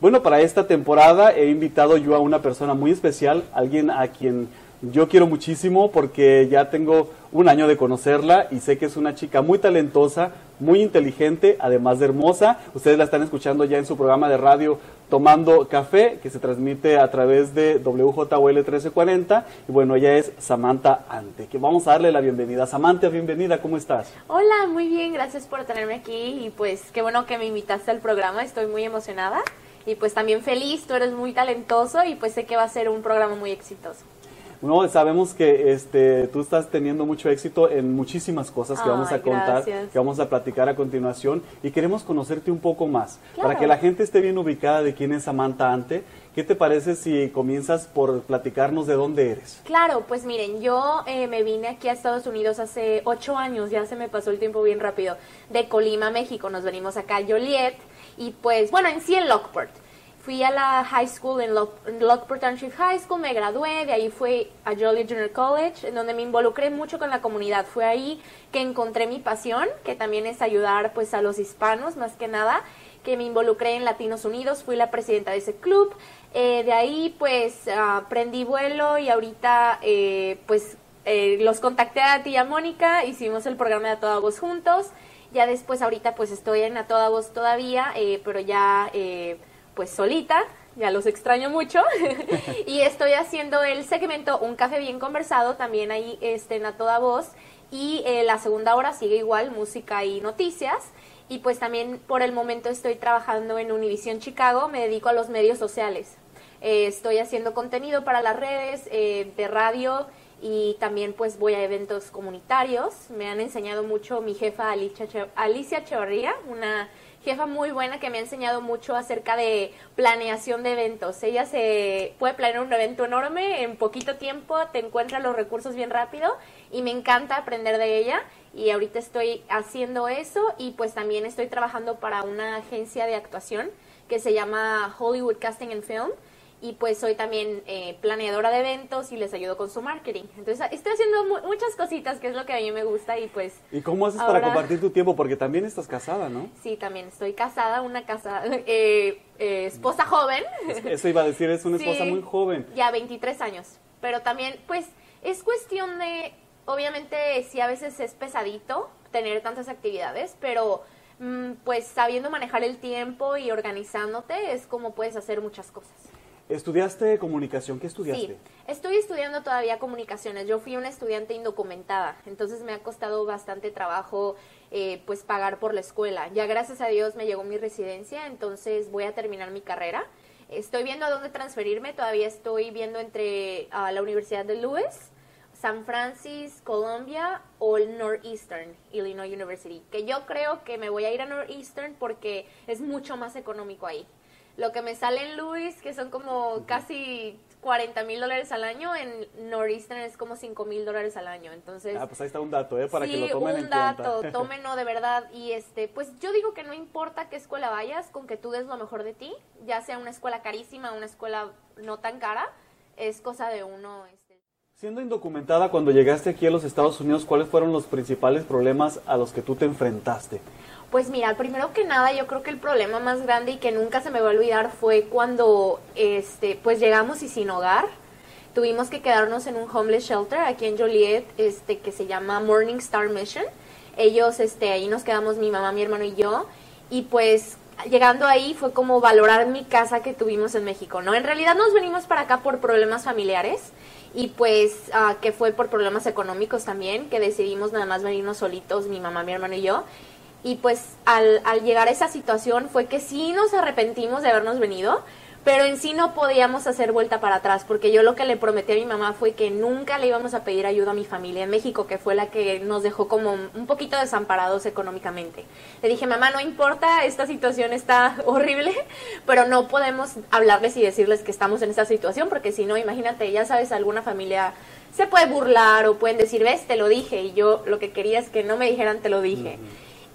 Bueno, para esta temporada he invitado yo a una persona muy especial, alguien a quien yo quiero muchísimo porque ya tengo un año de conocerla y sé que es una chica muy talentosa, muy inteligente, además de hermosa. Ustedes la están escuchando ya en su programa de radio Tomando Café, que se transmite a través de WJOL 1340. Y bueno, ella es Samantha Ante, que vamos a darle la bienvenida. Samantha, bienvenida, ¿cómo estás? Hola, muy bien, gracias por tenerme aquí y pues qué bueno que me invitaste al programa, estoy muy emocionada y pues también feliz, tú eres muy talentoso y pues sé que va a ser un programa muy exitoso. No, sabemos que este, tú estás teniendo mucho éxito en muchísimas cosas que vamos a contar, que vamos a platicar a continuación y queremos conocerte un poco más. Para que la gente esté bien ubicada de quién es Samantha Ante, ¿qué te parece si comienzas por platicarnos de dónde eres? Claro, pues miren, yo eh, me vine aquí a Estados Unidos hace ocho años, ya se me pasó el tiempo bien rápido, de Colima, México. Nos venimos acá a Joliet y pues, bueno, en sí en Lockport fui a la high school en, Lockport Township High School, me gradué, de ahí fui a Joliet Junior College, en donde me involucré mucho con la comunidad. Fue ahí que encontré mi pasión, que también es ayudar pues a los hispanos más que nada, que me involucré en Latinos Unidos, fui la presidenta de ese club. Eh, de ahí pues aprendí vuelo y ahorita eh, pues eh, los contacté a ti y a Mónica, hicimos el programa de A Toda Voz juntos. Ya después ahorita pues estoy en A Toda Voz todavía, pero ya pues solita, ya los extraño mucho. y estoy haciendo el segmento Un café bien conversado, también ahí este, a toda voz. Y eh, la segunda hora sigue igual, música y noticias. Y pues también por el momento estoy trabajando en Univision Chicago, me dedico a los medios sociales. Eh, estoy haciendo contenido para las redes eh, de radio y también pues voy a eventos comunitarios. Me han enseñado mucho mi jefa Alicia, Alicia Echevarría, una jefa muy buena que me ha enseñado mucho acerca de planeación de eventos. Ella se puede planear un evento enorme en poquito tiempo, te encuentra los recursos bien rápido y me encanta aprender de ella y ahorita estoy haciendo eso y pues también estoy trabajando para una agencia de actuación que se llama Hollywood Casting and Film y pues soy también eh, planeadora de eventos y les ayudo con su marketing. Entonces estoy haciendo muchas cositas que es lo que a mí me gusta y pues... ¿Y cómo haces para compartir tu tiempo? Porque también estás casada, ¿no? Sí, también estoy casada, una casa, eh, eh, esposa joven. Eso iba a decir, es una esposa muy joven. Ya 23 años, pero también pues es cuestión de, obviamente sí a veces es pesadito tener tantas actividades, pero mm, pues sabiendo manejar el tiempo y organizándote es como puedes hacer muchas cosas. ¿Estudiaste comunicación? ¿Qué estudiaste? Sí, estoy estudiando todavía comunicaciones. Yo fui una estudiante indocumentada, entonces me ha costado bastante trabajo eh, pues pagar por la escuela. Ya gracias a Dios me llegó mi residencia, entonces voy a terminar mi carrera. Estoy viendo a dónde transferirme, todavía estoy viendo entre la Universidad de Lewis, San Francisco, Columbia o el Northeastern, Illinois University, que yo creo que me voy a ir a Northeastern porque es mucho más económico ahí lo que me sale en Luis, que son como casi 40 mil dólares al año, en Northeastern es como 5 mil dólares al año. Entonces, ah, pues ahí está un dato, ¿eh? Para que lo tomen un dato, tómenlo de verdad. Y este, pues yo digo que no importa qué escuela vayas, con que tú des lo mejor de ti, ya sea una escuela carísima, una escuela no tan cara, es cosa de uno. Este. Siendo indocumentada, cuando llegaste aquí a los Estados Unidos, ¿cuáles fueron los principales problemas a los que tú te enfrentaste? Pues mira, primero que nada, yo creo que el problema más grande y que nunca se me va a olvidar fue cuando este pues llegamos y sin hogar. Tuvimos que quedarnos en un homeless shelter aquí en Joliet, este que se llama Morning Star Mission. Ellos este ahí nos quedamos mi mamá, mi hermano y yo y pues llegando ahí fue como valorar mi casa que tuvimos en México, ¿no? En realidad nos venimos para acá por problemas familiares y pues uh, que fue por problemas económicos también, que decidimos nada más venirnos solitos, mi mamá, mi hermano y yo. Y pues al, llegar a esa situación fue que sí nos arrepentimos de habernos venido, pero en sí no podíamos hacer vuelta para atrás, porque yo lo que le prometí a mi mamá fue que nunca le íbamos a pedir ayuda a mi familia en México, que fue la que nos dejó como un poquito desamparados económicamente. Le dije, mamá, no importa, esta situación está horrible, pero no podemos hablarles y decirles que estamos en esta situación, porque si no, imagínate, ya sabes, alguna familia se puede burlar o pueden decir, ves, te lo dije, y yo lo que quería es que no me dijeran, te lo dije.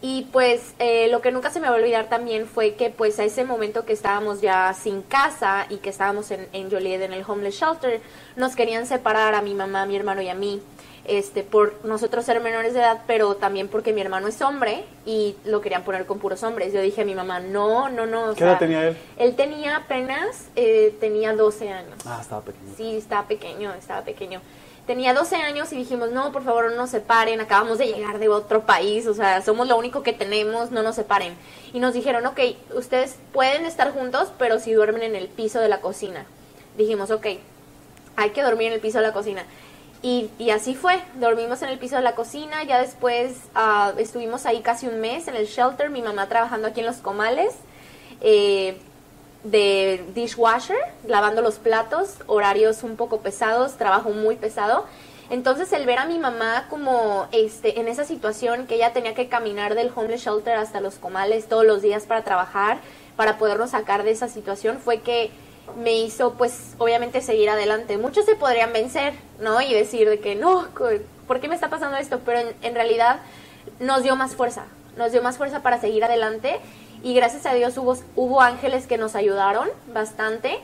Y pues eh, lo que nunca se me va a olvidar también fue que pues a ese momento que estábamos ya sin casa y que estábamos en, en Joliet en el homeless shelter, nos querían separar a mi mamá, a mi hermano y a mí. este, por nosotros ser menores de edad, pero también porque mi hermano es hombre y lo querían poner con puros hombres. Yo dije a mi mamá, no, no, no. ¿Qué edad tenía él? Él tenía apenas, eh, tenía 12 años. Ah, estaba pequeño. Sí, estaba pequeño, estaba pequeño. Tenía 12 años y dijimos, no, por favor, no nos separen, acabamos de llegar de otro país, o sea, somos lo único que tenemos, no nos separen. Y nos dijeron, ok, ustedes pueden estar juntos, pero si duermen en el piso de la cocina. Dijimos, ok, hay que dormir en el piso de la cocina. Y, y, así fue, dormimos en el piso de la cocina, ya después uh, estuvimos ahí casi un mes en el shelter, mi mamá trabajando aquí en los comales, eh, de dishwasher, lavando los platos, horarios un poco pesados, trabajo muy pesado. Entonces el ver a mi mamá como este en esa situación que ella tenía que caminar del homeless shelter hasta los comales todos los días para trabajar, para podernos sacar de esa situación, fue que me hizo pues obviamente seguir adelante. Muchos se podrían vencer, ¿no? Y decir de que no, ¿por qué me está pasando esto? Pero en, en realidad nos dio más fuerza, nos dio más fuerza para seguir adelante y gracias a Dios hubo, hubo ángeles que nos ayudaron bastante.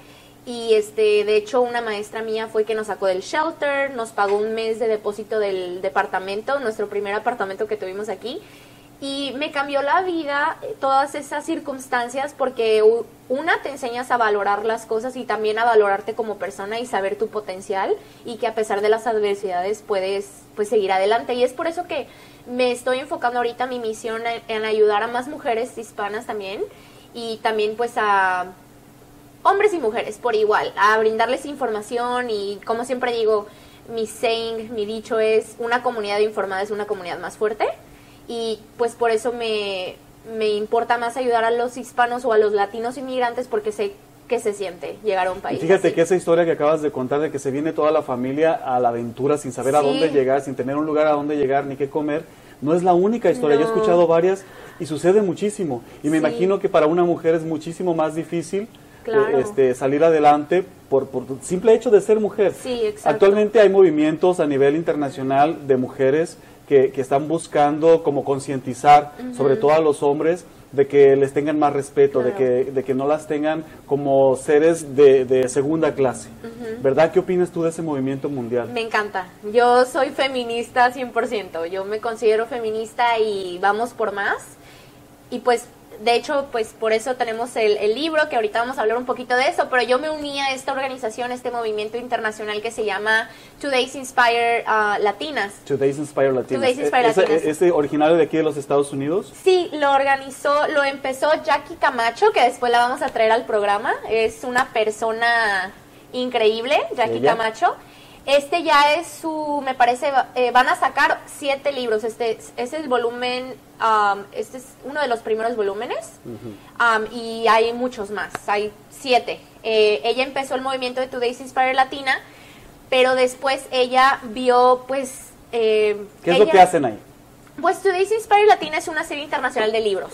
Y este de hecho una maestra mía fue que nos sacó del shelter, nos pagó un mes de depósito del departamento, nuestro primer apartamento que tuvimos aquí y me cambió la vida eh, todas esas circunstancias porque una te enseñas a valorar las cosas y también a valorarte como persona y saber tu potencial y que a pesar de las adversidades puedes pues seguir adelante. Y es por eso que me estoy enfocando ahorita mi misión en, en ayudar a más mujeres hispanas también y también pues a hombres y mujeres por igual, a brindarles información. Y como siempre digo, mi saying, mi dicho es una comunidad informada es una comunidad más fuerte y pues por eso me, me importa más ayudar a los hispanos o a los latinos inmigrantes porque sé que se siente llegar a un país. Y fíjate así. que esa historia que acabas de contar de que se viene toda la familia a la aventura sin saber a dónde llegar, sin tener un lugar a dónde llegar ni qué comer, no es la única historia. Yo he escuchado varias y sucede muchísimo. Y me Sí. imagino que para una mujer es muchísimo más difícil Claro. eh, este, salir adelante por, por simple hecho de ser mujer. Sí, exacto. Actualmente hay movimientos a nivel internacional de mujeres que, que están buscando como concientizar, sobre todo a los hombres, de que les tengan más respeto, de, que, de que no las tengan como seres de, de segunda clase. ¿Verdad? ¿Qué opinas tú de ese movimiento mundial? Me encanta. Yo soy feminista 100%. Yo me considero feminista y vamos por más. Y pues, de hecho, pues por eso tenemos el, el libro, que ahorita vamos a hablar un poquito de eso, pero yo me uní a esta organización, este movimiento internacional que se llama Today's Inspire uh, Latinas. Today's Inspire Latinas. Today's Inspire ¿E- ese- Latinas. ¿Ese originario de aquí de los Estados Unidos? Sí, lo organizó, lo empezó Jackie Camacho, que después la vamos a traer al programa. Es una persona increíble, Jackie Ella. Camacho. Este ya es su, me parece, eh, van a sacar siete libros. Este es- es el volumen, um, este es uno de los primeros volúmenes. Um, y hay muchos más, hay siete. Eh, ella empezó el movimiento de Today's Inspire Latina, pero después ella vio, pues... eh, ¿Qué es lo que hacen ahí? pues Today's Inspire Latina es una serie internacional de libros.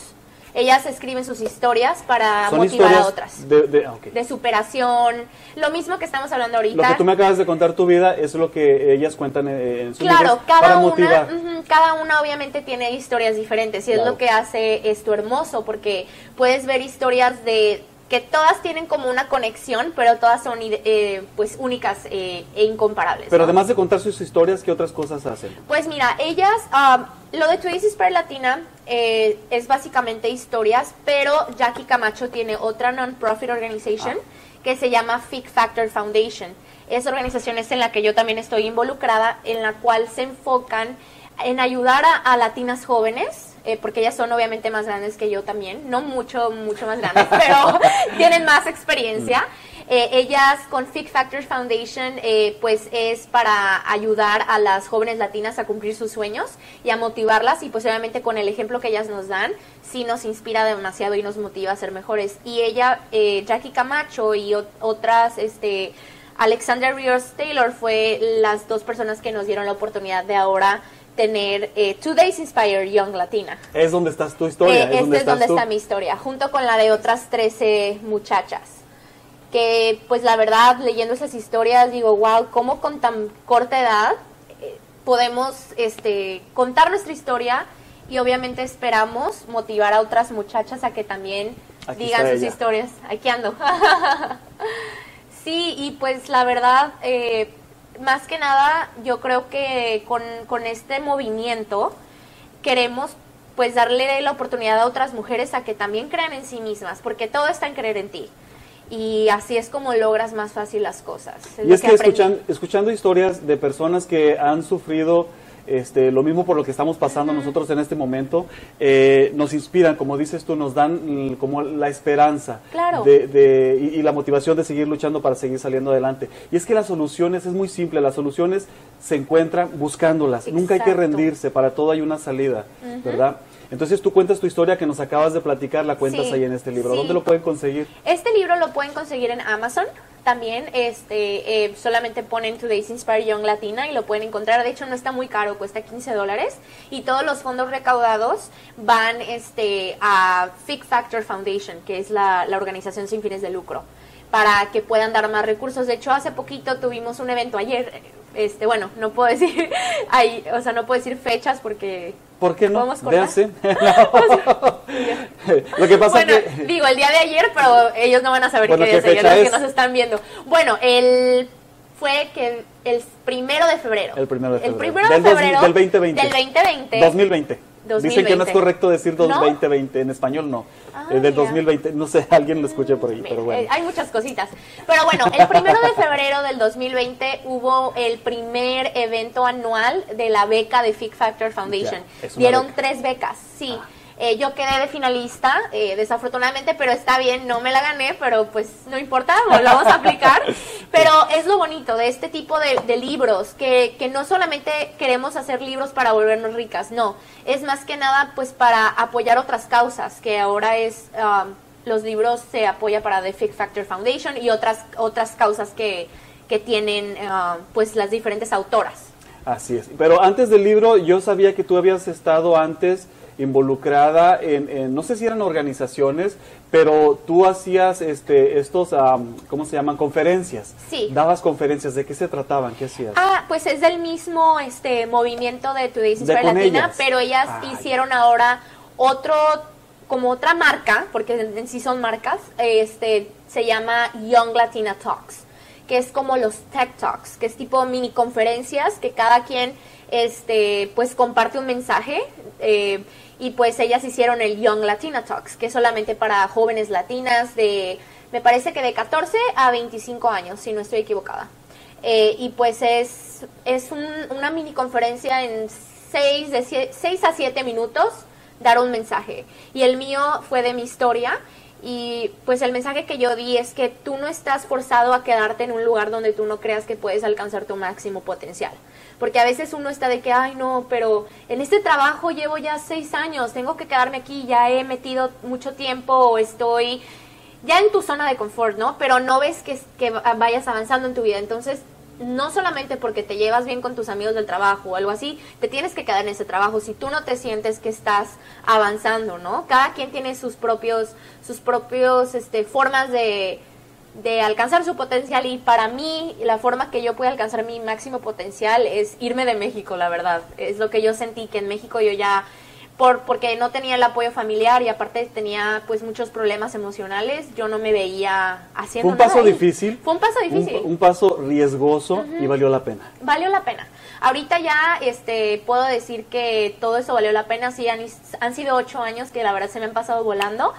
Ellas escriben sus historias para Son motivar historias a otras. De, de- ah. De superación, lo mismo que estamos hablando Lo ahorita. que tú me acabas de contar tu vida es lo que ellas cuentan eh, en sus Claro, cada para una, motivar. cada una obviamente tiene historias diferentes y es lo que hace esto hermoso porque puedes ver historias de que todas tienen como una conexión, pero todas son eh, pues únicas eh, e incomparables. Pero ¿no? además de contar sus historias, ¿qué otras cosas hacen? Pues mira, ellas, um, lo de Today's Inspire Latina eh, es básicamente historias, pero Jackie Camacho tiene otra non-profit organization que se llama Fig Factor Foundation. Esa organización es en la que yo también estoy involucrada, en la cual se enfocan en ayudar a, a latinas jóvenes, eh, porque ellas son obviamente más grandes que yo también, no mucho, mucho más grandes, pero tienen más experiencia. Eh, ellas con Fig Factor Foundation eh, pues es para ayudar a las jóvenes latinas a cumplir sus sueños y a motivarlas y pues obviamente con el ejemplo que ellas nos dan sí nos inspira demasiado y nos motiva a ser mejores y ella eh, Jackie Camacho y ot- otras este Alexandra Rios Taylor fue las dos personas que nos dieron la oportunidad de ahora tener eh, Today's Inspire Young Latina. Es donde estás tu historia. Eh, es este donde es donde tú. está mi historia, junto con la de otras 13 muchachas. Que, pues, la verdad, leyendo esas historias, digo, wow, cómo con tan corta edad eh, podemos este, contar nuestra historia y obviamente esperamos motivar a otras muchachas a que también Aquí digan sus ella. historias. Aquí ando. sí, y pues la verdad, eh, más que nada, yo creo que con, con este movimiento queremos pues darle la oportunidad a otras mujeres a que también crean en sí mismas, porque todo está en creer en ti. Y así es como logras más fácil las cosas. y es que, escuchan, escuchando historias de personas que han sufrido este, lo mismo por lo que estamos pasando nosotros en este momento, eh, nos inspiran, como dices tú, nos dan como la esperanza de, y, la motivación de seguir luchando para seguir saliendo adelante. Y es que las soluciones, es muy simple, las soluciones se encuentran buscándolas, nunca hay que rendirse, para todo hay una salida, ¿verdad? Entonces tú cuentas tu historia que nos acabas de platicar, la cuentas ahí en este libro. ¿Dónde lo pueden conseguir? Este libro lo pueden conseguir en Amazon también este eh, solamente ponen Today's Inspire Young Latina y lo pueden encontrar. De hecho, no está muy caro, cuesta 15 dólares. Y todos los fondos recaudados van este, a Fig Factor Foundation, que es la, la organización sin fines de lucro, para que puedan dar más recursos. De hecho, hace poquito tuvimos un evento ayer. Este, bueno, no puedo decir, ahí, o sea, no puedo decir fechas porque ¿Por qué no? Véanse. Lo que pasa bueno, que... digo, el día de ayer, pero ellos no van a saber qué día es los que nos están viendo. Bueno, el fue que el primero de febrero. El primero de febrero. El primero de febrero del 2020. Del 2020. 2020. Dicen que no es correcto decir 2020, en español no. Ah, del 2020, no sé, alguien lo escuché por ahí, pero bueno. Eh, hay muchas cositas. Pero bueno, el primero de febrero del 2020 hubo el primer evento anual de la beca de Fig Factor Foundation. Dieron tres becas, sí. Ah. Eh, yo quedé de finalista, eh, desafortunadamente, pero está bien, no me la gané, pero pues no importa, lo vamos a aplicar. Pero es lo bonito de este tipo de, libros, que, que, no solamente queremos hacer libros para volvernos ricas, no, es más que nada pues para apoyar otras causas, que ahora es... Um, los libros se apoya para The Fig Factor Foundation y otras otras causas que, que tienen uh, pues las diferentes autoras. Así es. Pero antes del libro, yo sabía que tú habías estado antes involucrada en, no sé si eran organizaciones, pero tú hacías este, estos, ¿cómo se llaman? Conferencias. Sí. Dabas conferencias, ¿de qué se trataban? ¿Qué hacías? Ah, pues es del mismo este movimiento de Today's Inspire Latina, pero ellas ah, hicieron ahora otro, como otra marca, porque en, sí son marcas, este, se llama Young Latina Talks, que es como los Tech Talks, que es tipo mini conferencias que cada quien este, pues comparte un mensaje. Eh, y pues ellas hicieron el Young Latina Talks, que es solamente para jóvenes latinas de, me parece que de 14 a 25 años, si no estoy equivocada. Eh, y pues es, es una mini conferencia en 6, de 6 a 7 minutos dar un mensaje. Y el mío fue de mi historia. Y pues el mensaje que yo di es que tú no estás forzado a quedarte en un lugar donde tú no creas que puedes alcanzar tu máximo potencial porque a veces uno está de que, ay no, pero en este trabajo llevo ya seis años, tengo que quedarme aquí, ya he metido mucho tiempo o estoy ya en tu zona de confort, ¿no? Pero no ves que, que vayas avanzando en tu vida, entonces no solamente porque te llevas bien con tus amigos del trabajo o algo así, te tienes que quedar en ese trabajo si tú no te sientes que estás avanzando, ¿no? Cada quien tiene sus propios, sus propios, este, formas de, de alcanzar su potencial y para mí la forma que yo pude alcanzar mi máximo potencial es irme de México, la verdad. Es lo que yo sentí que en México yo ya por porque no tenía el apoyo familiar y aparte tenía pues muchos problemas emocionales, yo no me veía haciendo Fue un paso difícil. Fue un paso difícil. Un, paso riesgoso y valió la pena. Valió la pena. Ahorita ya este puedo decir que todo eso valió la pena, sí han, han sido ocho años que la verdad se me han pasado volando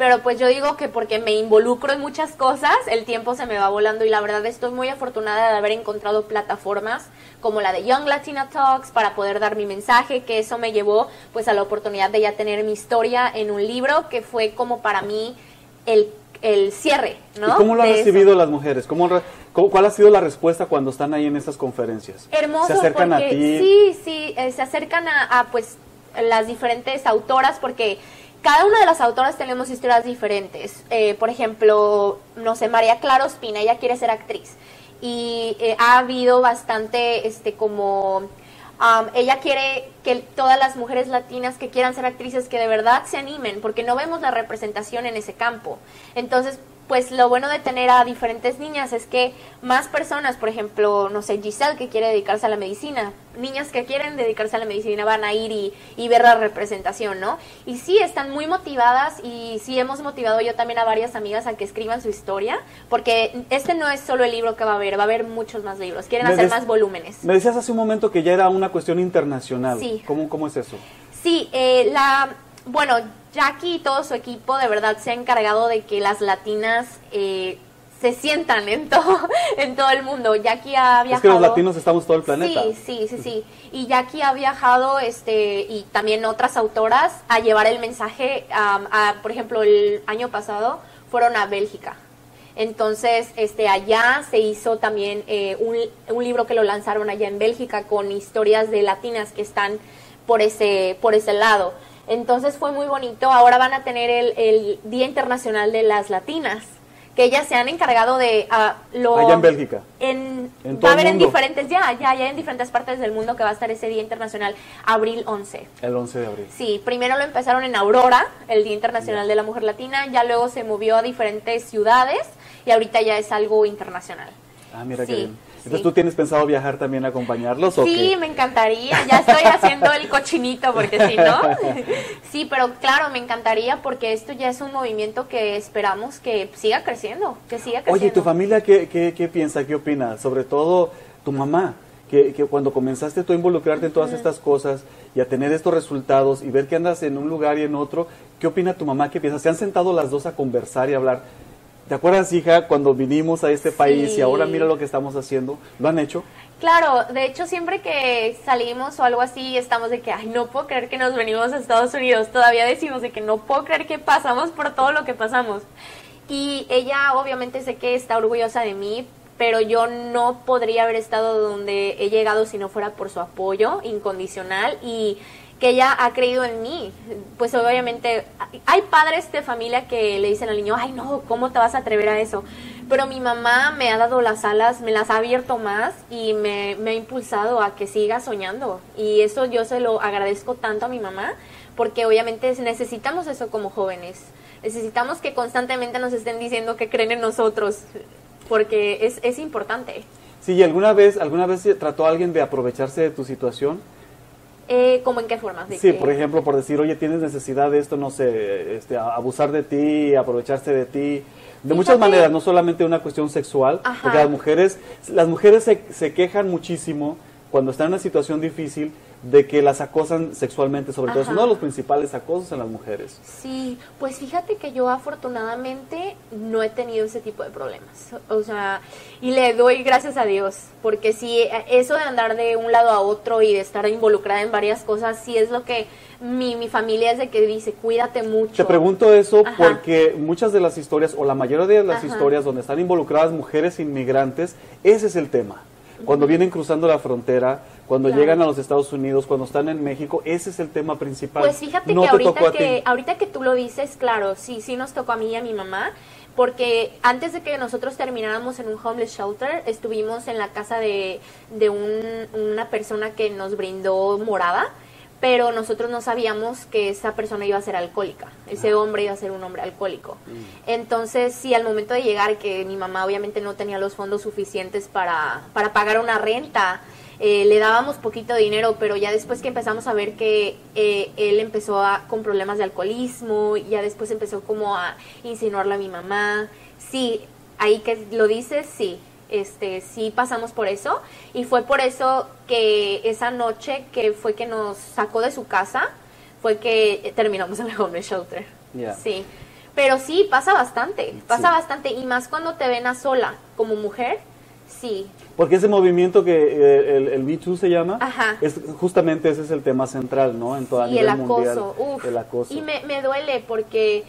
pero pues yo digo que porque me involucro en muchas cosas, el tiempo se me va volando y la verdad estoy muy afortunada de haber encontrado plataformas como la de Young Latina Talks para poder dar mi mensaje, que eso me llevó pues a la oportunidad de ya tener mi historia en un libro que fue como para mí el, el cierre, ¿no? ¿Y cómo lo han recibido las mujeres? ¿Cómo, ¿Cuál ha sido la respuesta cuando están ahí en estas conferencias? Hermoso, se acercan a ti. Sí, sí, eh, se acercan a, a pues las diferentes autoras porque cada una de las autoras tenemos historias diferentes. Eh, por ejemplo, no sé, María Clara Ospina, ella quiere ser actriz. Y eh, ha habido bastante, este, como... ella quiere que todas las mujeres latinas que quieran ser actrices que de verdad se animen, porque no vemos la representación en ese campo. Entonces, pues lo bueno de tener a diferentes niñas es que más personas, por ejemplo, no sé, Giselle que quiere dedicarse a la medicina, niñas que quieren dedicarse a la medicina van a ir y, y ver la representación, ¿no? Y sí, están muy motivadas y sí hemos motivado yo también a varias amigas a que escriban su historia, porque este no es solo el libro que va a haber, va a haber muchos más libros, quieren Me hacer des- más volúmenes. Me decías hace un momento que ya era una cuestión internacional. Sí. ¿Cómo, cómo es eso? Sí, eh, la, bueno, Jackie y todo su equipo de verdad se ha encargado de que las latinas eh, se sientan en todo, en todo el mundo. Jackie ha viajado. Es que los latinos estamos todo el planeta. Sí, sí, sí, sí. Y Jackie ha viajado, este, y también otras autoras a llevar el mensaje, a, por ejemplo, el año pasado fueron a Bélgica. Entonces, este, allá se hizo también eh, un, un libro que lo lanzaron allá en Bélgica con historias de latinas que están por ese, por ese lado. Entonces fue muy bonito. Ahora van a tener el, el Día Internacional de las Latinas, que ellas se han encargado de ah, lo Allá en Bélgica. en, En va a haber en diferentes, ya, ya, ya en diferentes partes del mundo que va a estar ese Día Internacional, abril 11. El 11 de abril. Sí, primero lo empezaron en Aurora, el Día Internacional de la Mujer Latina, ya luego se movió a diferentes ciudades y ahorita ya es algo internacional. Ah, mira qué Sí, bien. Entonces. ¿tú tienes pensado viajar también a acompañarlos o Sí, qué? me encantaría. Ya estoy haciendo el cochinito porque si no. Sí, pero claro, me encantaría porque esto ya es un movimiento que esperamos que siga creciendo, que siga creciendo. Oye, ¿y tu familia qué, qué, qué piensa, qué opina? Sobre todo tu mamá, que, que cuando comenzaste tú a involucrarte en todas estas cosas y a tener estos resultados y ver que andas en un lugar y en otro, ¿qué opina tu mamá? ¿Qué piensa? ¿Se han sentado las dos a conversar y hablar? ¿Te acuerdas, hija, cuando vinimos a este país y ahora mira lo que estamos haciendo? ¿Lo han hecho? Claro, de hecho siempre que salimos o algo así estamos de que, ay, no puedo creer que nos venimos a Estados Unidos. Todavía decimos de que no puedo creer que pasamos por todo lo que pasamos. Y ella obviamente sé que está orgullosa de mí, pero yo no podría haber estado donde he llegado si no fuera por su apoyo incondicional y que ella ha creído en mí. Pues obviamente hay padres de familia que le dicen al niño, ay no, ¿cómo te vas a atrever a eso? Pero mi mamá me ha dado las alas, me las ha abierto más y me, ha impulsado a que siga soñando. Y eso yo se lo agradezco tanto a mi mamá, porque obviamente necesitamos eso como jóvenes. Necesitamos que constantemente nos estén diciendo que creen en nosotros, porque es, es importante. Sí, ¿y alguna vez, alguna vez trató alguien de aprovecharse de tu situación? Eh, ¿Cómo en qué forma? De Sí, que- por ejemplo, por decir, oye, tienes necesidad de esto, no sé, este, abusar de ti, aprovecharse de ti. De muchas Fíjate. maneras, no solamente una cuestión sexual, Ajá. porque las mujeres, las mujeres se, se quejan muchísimo cuando están en una situación difícil de que las acosan sexualmente, sobre todo es uno de los principales acosos en las mujeres. Sí, pues fíjate que yo afortunadamente no he tenido ese tipo de problemas. O sea, y le doy gracias a Dios, porque sí, eso de andar de un lado a otro y de estar involucrada en varias cosas, sí es lo que mi, mi familia es de que dice, cuídate mucho. Te pregunto eso Ajá. porque muchas de las historias, o la mayoría de las Ajá. historias donde están involucradas mujeres inmigrantes, ese es el tema. Cuando vienen cruzando la frontera, cuando Claro. llegan a los Estados Unidos, cuando están en México, ese es el tema principal. Pues fíjate No que ahorita que ahorita que tú lo dices, claro, sí, sí nos tocó a mí y a mi mamá, porque antes de que nosotros termináramos en un homeless shelter, estuvimos en la casa de, de un- una persona que nos brindó morada, pero nosotros no sabíamos que esa persona iba a ser alcohólica, ese hombre iba a ser un hombre alcohólico. Entonces, sí, al momento de llegar, que mi mamá obviamente no tenía los fondos suficientes para, para pagar una renta, eh, le dábamos poquito dinero, pero ya después que empezamos a ver que eh, él empezó a, con problemas de alcoholismo, ya después empezó como a insinuarle a mi mamá. Sí, ahí que lo dices, sí, este, sí pasamos por eso y fue por eso que esa noche que fue que nos sacó de su casa fue que terminamos en el homeless shelter. Sí, pero sí pasa bastante, pasa Sí. bastante y más cuando te ven a sola como mujer, sí, Porque ese movimiento que eh, el, el Me Too se llama, Ajá. es justamente ese es el tema central, ¿no? En toda y nivel el acoso, mundial. uf. El acoso. Y me, me duele porque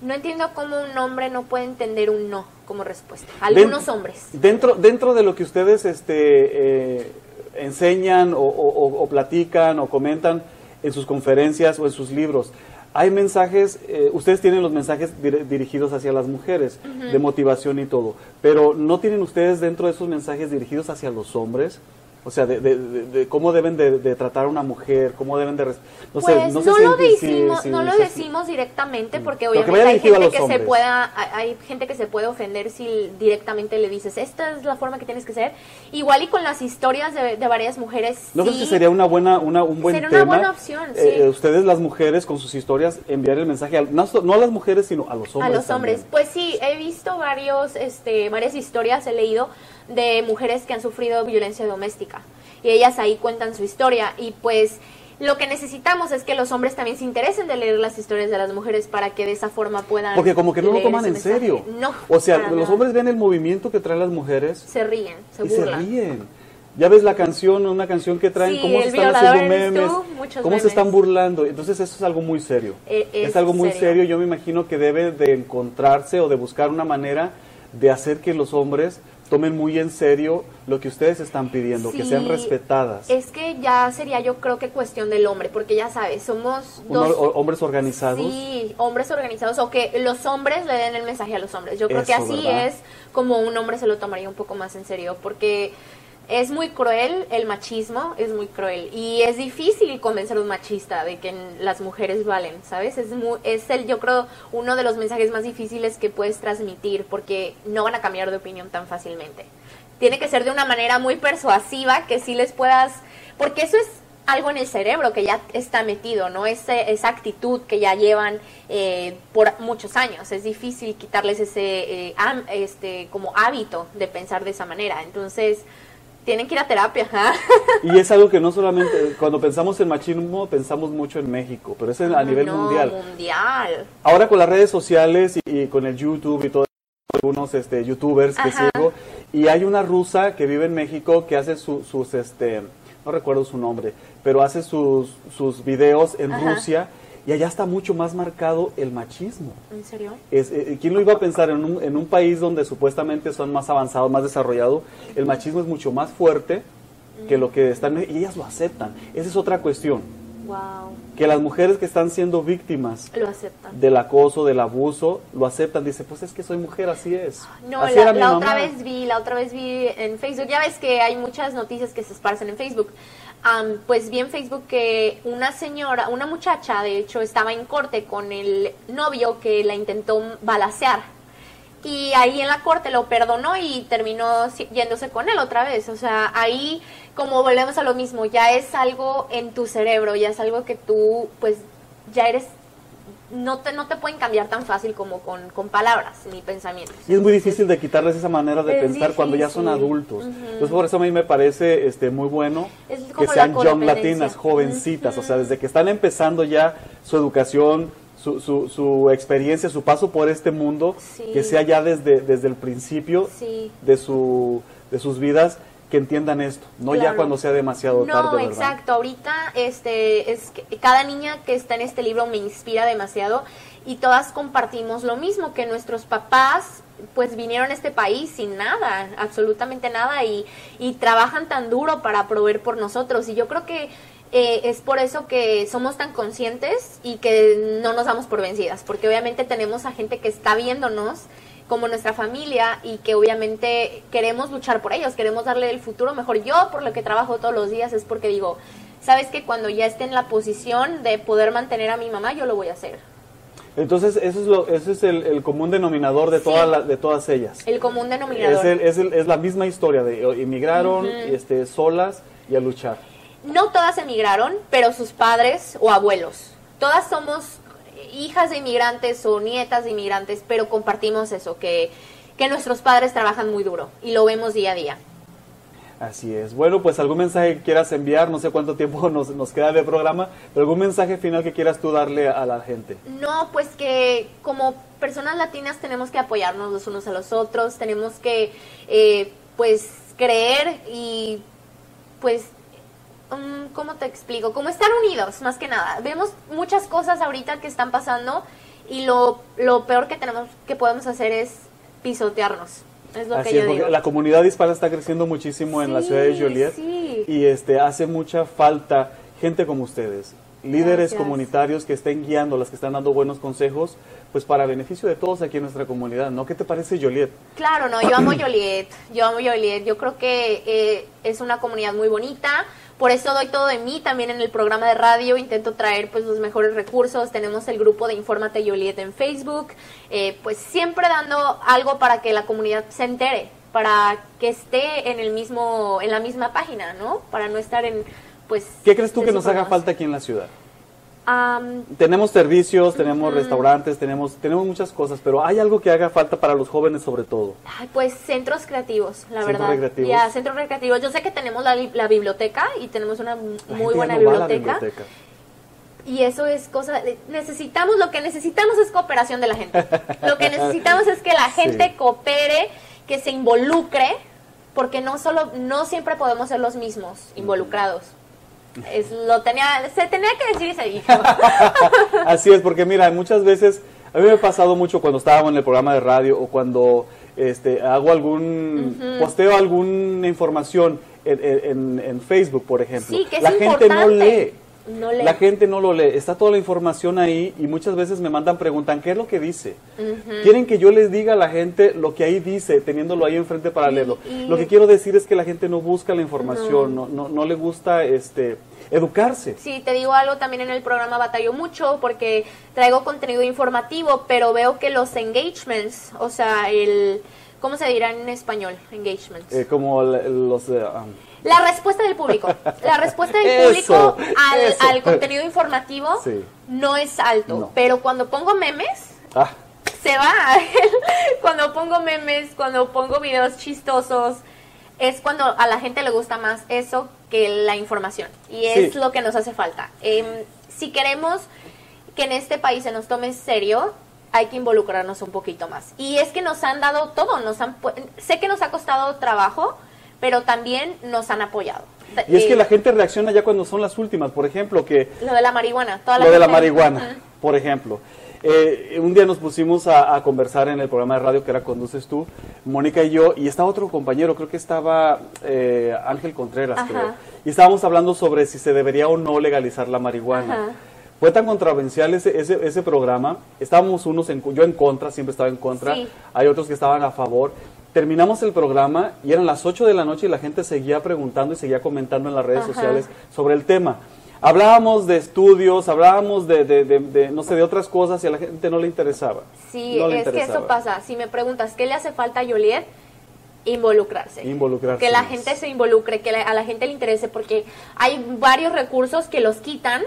no entiendo cómo un hombre no puede entender un no como respuesta. Algunos Den- hombres. Dentro, dentro de lo que ustedes este, eh, enseñan o, o- o- o platican o comentan en sus conferencias o en sus libros, hay mensajes, eh, ustedes tienen los mensajes dir- dirigidos hacia las mujeres, de motivación y todo, pero ¿no tienen ustedes dentro de esos mensajes dirigidos hacia los hombres? O sea, de, de, de, cómo deben de, tratar a una mujer, cómo deben de... No, pues sé, no, no lo, decimos, no lo decimos directamente mm. porque obviamente hay gente que se pueda, hay gente que se puede ofender si directamente le dices, esta es la forma que tienes que ser. Igual y con las historias de, varias mujeres. No creo que sería una buena, una, un buen sería tema. una buena opción, sí. Eh, ustedes las mujeres con sus historias enviar el mensaje, a, no, a las mujeres, sino a los hombres. A los hombres. Pues sí, he visto varios, este, varias historias, he leído de mujeres que han sufrido violencia doméstica. Y ellas ahí cuentan su historia. Y pues lo que necesitamos es que los hombres también se interesen de leer las historias de las mujeres para que de esa forma puedan porque como que no lo toman en serio. No o sea los hombres ven el movimiento que traen las mujeres se ríen se y se ríen. Ya ves la canción una canción que traen cómo se están haciendo memes cómo se están burlando entonces eso es algo muy serio. E, es, algo muy serio. yo me imagino que debe de encontrarse o de buscar una manera de hacer que los hombres tomen muy en serio lo que ustedes están pidiendo, que sean respetadas. Es que ya sería yo creo que cuestión del hombre, porque ya sabes, somos dos... hombres organizados. Sí, hombres organizados, o que los hombres le den el mensaje a los hombres. Yo creo que así es como un hombre se lo tomaría un poco más en serio, porque es muy cruel el machismo, es muy cruel y es difícil convencer a un machista de que las mujeres valen, ¿sabes? Es muy, es el yo creo uno de los mensajes más difíciles que puedes transmitir porque no van a cambiar de opinión tan fácilmente. Tiene que ser de una manera muy persuasiva que sí les puedas, porque eso es algo en el cerebro que ya está metido, ¿no? Ese, esa actitud que ya llevan eh, por muchos años. Es difícil quitarles ese eh, este como hábito de pensar de esa manera. Entonces, tienen que ir a terapia. Y es algo que no solamente, cuando pensamos en machismo, pensamos mucho en México, pero es a nivel mundial. mundial. Ahora con las redes sociales y, con el YouTube y todo, algunos este, youtubers que sigo, y hay una rusa que vive en México que hace sus, este, no recuerdo su nombre, pero hace sus, sus videos en Rusia y allá está mucho más marcado el machismo. ¿En serio? Es, eh, ¿Quién lo iba a pensar en un, en un país donde supuestamente son más avanzados, más desarrollados? El machismo es mucho más fuerte que lo que están... Y ellas lo aceptan. Esa es otra cuestión. Wow. Que las mujeres que están siendo víctimas lo del acoso, del abuso, lo aceptan. Dice, pues es que soy mujer, así es. No, la, la otra vez vi, la otra vez vi en Facebook, ya ves que hay muchas noticias que se esparcen en Facebook pues vi en Facebook que una señora, una muchacha, de hecho, estaba en corte con el novio que la intentó balacear. Y ahí en la corte lo perdonó y terminó yéndose con él otra vez. O sea, ahí como volvemos a lo mismo, ya es algo en tu cerebro, ya es algo que tú pues ya eres no te, no te pueden cambiar tan fácil como con, palabras ni pensamientos. Y es muy difícil de quitarles esa manera de pensar cuando ya son adultos. Entonces por eso a mí me parece este muy bueno que sean young latinas, jovencitas, o sea, desde que están empezando ya su educación, su, su, su experiencia, su paso por este mundo, que sea ya desde, desde el principio de, su, de sus vidas que entiendan esto, no ya cuando sea demasiado tarde. No, exacto. Ahorita, este, es que cada niña que está en este libro me inspira demasiado y todas compartimos lo mismo que nuestros papás pues vinieron a este país sin nada, absolutamente nada y, y trabajan tan duro para proveer por nosotros y yo creo que eh, es por eso que somos tan conscientes y que no nos damos por vencidas, porque obviamente tenemos a gente que está viéndonos como nuestra familia y que obviamente queremos luchar por ellos, queremos darle el futuro mejor. Yo por lo que trabajo todos los días es porque digo, sabes que cuando ya esté en la posición de poder mantener a mi mamá, yo lo voy a hacer. Entonces, eso es, lo, ese es el, común denominador de, todas de todas ellas. El común denominador. Es, es, la misma historia de emigraron este, solas y a luchar. No todas emigraron, pero sus padres o abuelos. Todas somos hijas de inmigrantes o nietas de inmigrantes, pero compartimos eso, que, que nuestros padres trabajan muy duro y lo vemos día a día. Así es. Bueno, pues algún mensaje que quieras enviar, no sé cuánto tiempo nos, nos, queda de programa, pero algún mensaje final que quieras tú darle a la gente. No, pues que como personas latinas tenemos que apoyarnos los unos a los otros, tenemos que eh, pues creer y pues ¿cómo te explico? Como estar unidos, más que nada. Vemos muchas cosas ahorita que están pasando y lo, lo peor que tenemos que podemos hacer es pisotearnos. Es lo que yo digo. La comunidad hispana está creciendo muchísimo en la ciudad de Joliet y este hace mucha falta gente como ustedes. líderes Gracias. comunitarios que estén guiando, las que están dando buenos consejos, pues para beneficio de todos aquí en nuestra comunidad, ¿no? ¿Qué te parece, Joliet? Claro, no, yo amo Joliet, yo amo Joliet, yo creo que eh, es una comunidad muy bonita, por eso doy todo de mí también en el programa de radio, intento traer pues los mejores recursos, tenemos el grupo de Infórmate Joliet en Facebook, eh, pues siempre dando algo para que la comunidad se entere, para que esté en el mismo, en la misma página, ¿no? Para no estar en, pues... ¿Qué crees tú que nos haga falta aquí en la ciudad? Am, Tenemos servicios, tenemos restaurantes, tenemos, tenemos muchas cosas, pero hay algo que haga falta para los jóvenes sobre todo. Ay, pues centros creativos, la Centros verdad. recreativos. Ya, centros recreativos. Yo sé que tenemos la, li- la biblioteca y tenemos una muy buena no biblioteca, biblioteca. Y eso es cosa. de- necesitamos, lo que necesitamos es cooperación de la gente. Lo que necesitamos es que la gente Sí. coopere, que se involucre, porque no solo, no siempre podemos ser los mismos involucrados. Es, lo tenía, se tenía que decir y se dijo. Así es, porque mira, muchas veces, a mí me ha pasado mucho cuando estábamos en el programa de radio o cuando este, hago algún, posteo alguna información en, en- en Facebook, por ejemplo. Sí, que es La gente no lee. No lee. La gente no lo lee, está toda la información ahí y muchas veces me mandan, preguntan, ¿qué es lo que dice? Quieren que yo les diga a la gente lo que ahí dice, teniéndolo ahí enfrente para leerlo. y- Lo que quiero decir es que la gente no busca la información, no, no, no le gusta este, educarse. Sí, te digo algo también en el programa batallo mucho porque traigo contenido informativo, pero veo que los engagements, o sea, el ¿cómo se dirá en español? Engagements. Eh, como la- los... eh, um, la respuesta del público. La respuesta del Eso, público al, eso. al contenido informativo Sí. no es alto, No. pero cuando pongo memes ah, se va. cuando pongo memes, cuando pongo videos chistosos, es cuando a la gente le gusta más eso que la información. Y es Sí. lo que nos hace falta. Em, si queremos que en este país se nos tome serio, hay que involucrarnos un poquito más. Y es que nos han dado todo, nos han sé que nos ha costado trabajo, pero también nos han apoyado. y es que Eh, la gente reacciona ya cuando son las últimas, por ejemplo, que lo de la marihuana, toda lo de la gente- marihuana, Ujú. por ejemplo. Eh, un día nos pusimos a, a conversar en el programa de radio que era Conduces tú, Mónica y yo, y estaba otro compañero, creo que estaba eh, Ángel Contreras, Ajá. creo. Y estábamos hablando sobre si se debería o no legalizar la marihuana. Ajá. Fue tan controversial ese, ese, ese programa, estábamos unos, en, yo en contra, siempre estaba en contra, Sí. hay otros que estaban a favor. Terminamos el programa y eran las 8 de la noche y la gente seguía preguntando y seguía comentando en las redes Ajá. sociales sobre el tema. Hablábamos de estudios, hablábamos de, de- de- de, no sé, de otras cosas y a la gente no le interesaba. Sí, No le es que eso pasa. Si me preguntas qué le hace falta a Joliet, involucrarse. Involucrarse Que la gente se involucre, que la- a la gente le interese, porque hay varios recursos que los quitan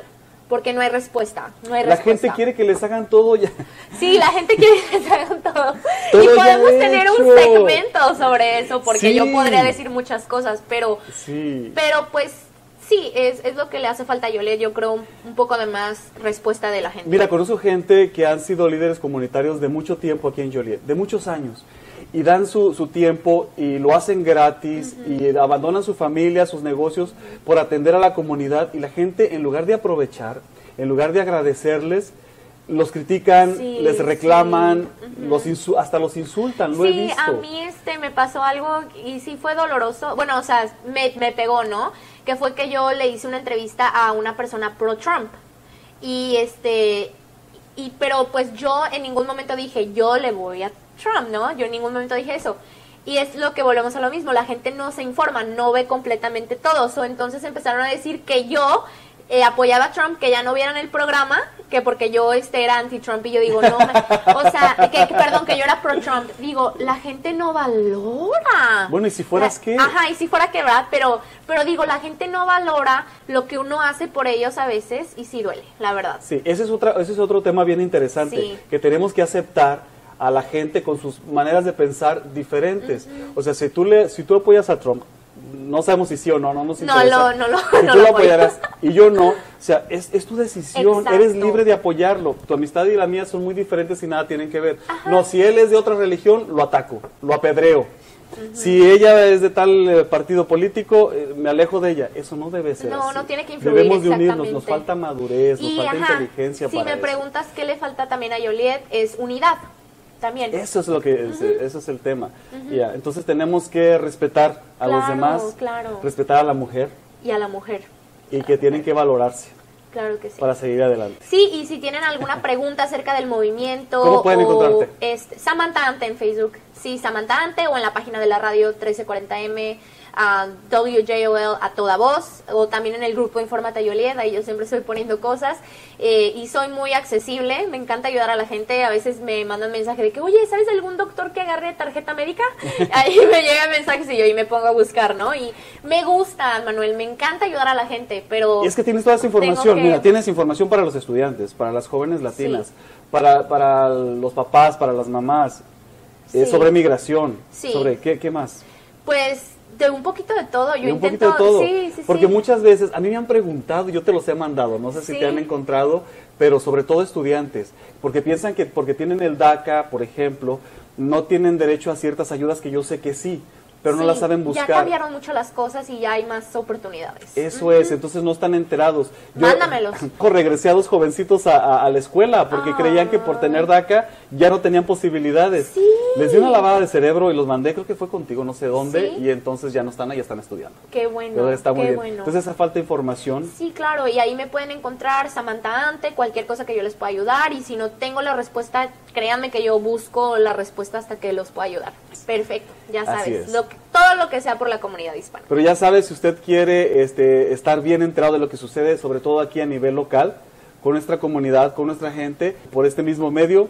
porque no hay respuesta. No hay La respuesta. gente quiere que les hagan todo ya. Sí, la gente quiere que les hagan todo. Todo y podemos tener un segmento sobre eso, porque yo podría decir muchas cosas, pero, Sí. pero pues sí, es, es lo que le hace falta a Joliet. Yo creo un, un poco de más respuesta de la gente. Mira, conozco gente que han sido líderes comunitarios de mucho tiempo aquí en Joliet, de muchos años. Y dan su, su tiempo y lo hacen gratis y abandonan su familia, sus negocios por atender a la comunidad. Y la gente, en lugar de aprovechar, en lugar de agradecerles, los critican, Sí, les reclaman, sí. los insu- hasta los insultan. Lo he visto. a mí este me pasó algo y sí fue doloroso. Bueno, o sea, me, me pegó, ¿no? Que fue que yo le hice una entrevista a una persona pro Trump. Y este y pero pues yo en ningún momento dije, yo le voy a Trump, ¿no? Yo en ningún momento dije eso. Y es lo que volvemos a lo mismo, la gente no se informa, no ve completamente todo. So, entonces empezaron a decir que yo eh, apoyaba a Trump, que ya no vieran el programa, que porque yo este era anti-Trump y yo digo, no, me- o sea, que, que- perdón, que yo era pro-Trump. Digo, la gente no valora. Bueno, ¿y si fueras qué? Ajá, y si fuera que, ¿verdad? Pero, pero digo, la gente no valora lo que uno hace por ellos a veces y sí duele, la verdad. Sí, ese es, otra, ese es otro tema bien interesante, Sí. que tenemos que aceptar a la gente con sus maneras de pensar diferentes. O sea, si tú, le, si tú apoyas a Trump, no sabemos si sí o no, no nos No interesa. lo- no lo- si no tú lo apoyarás y yo no, o sea, es, es tu decisión, Exacto. eres libre de apoyarlo. Tu amistad y la mía son muy diferentes y nada tienen que ver. No, si él es de otra religión, lo ataco, lo apedreo. Si ella es de tal eh, partido político, eh, me alejo de ella. Eso no debe ser No, así. no tiene que influir, Debemos de unirnos, nos falta madurez, nos falta ajá, inteligencia si para me eso. preguntas qué le falta también a Joliet, es unidad. También. Eso es lo que es, eso es el tema. Ya, entonces tenemos que respetar a los demás, claro. respetar a la mujer Y a la mujer. y que tienen que valorarse. Claro que sí. para seguir adelante. Sí, y si tienen alguna pregunta acerca del movimiento ¿Cómo pueden o encontrarte? este, Samantha Ante en Facebook, sí, Samantha Ante o en la página de la radio 1340M, a WJOL a toda voz, o también en el grupo Infórmate Yoliet, ahí yo siempre estoy poniendo cosas, eh, y soy muy accesible, me encanta ayudar a la gente, a veces me mandan mensaje de que, oye, ¿sabes algún doctor que agarre tarjeta médica? ahí me llegan mensajes y yo y me pongo a buscar, ¿no? Y me gusta, Manuel, me encanta ayudar a la gente, pero... Y es que tienes toda esa información. que- Mira, tienes información para los estudiantes, para las jóvenes latinas, Sí. para, para los papás, para las mamás, eh, sobre migración, Sí. sobre qué, qué más. Pues de un poquito de todo, yo un intento... poquito de todo. Sí, sí, porque sí. muchas veces, a mí me han preguntado, yo te los he mandado, no sé si te han encontrado, pero sobre todo estudiantes, porque piensan que porque tienen el DACA, por ejemplo, no tienen derecho a ciertas ayudas que yo sé que sí, pero no las saben Ya buscar. cambiaron mucho las cosas y ya hay más oportunidades. Eso es, entonces no están enterados. Mándamelos. A dos jovencitos a, a- a la escuela porque Ah. creían que por tener DACA ya no tenían posibilidades. Sí. Les di una lavada de cerebro y los mandé, creo que fue contigo, no sé dónde, Sí. y entonces ya no están ahí, están estudiando. Qué bueno, Pero está muy qué bien. bueno. Entonces esa falta de información, Sí, claro, y ahí me pueden encontrar Samantha Ante, cualquier cosa que yo les pueda ayudar y si no tengo la respuesta, créanme que yo busco la respuesta hasta que los pueda ayudar. Perfecto, ya sabes, es. lo que- todo lo que sea por la comunidad hispana. pero ya sabes, si usted quiere este, estar bien enterado de lo que sucede, sobre todo aquí a nivel local, con nuestra comunidad, con nuestra gente, por este mismo medio,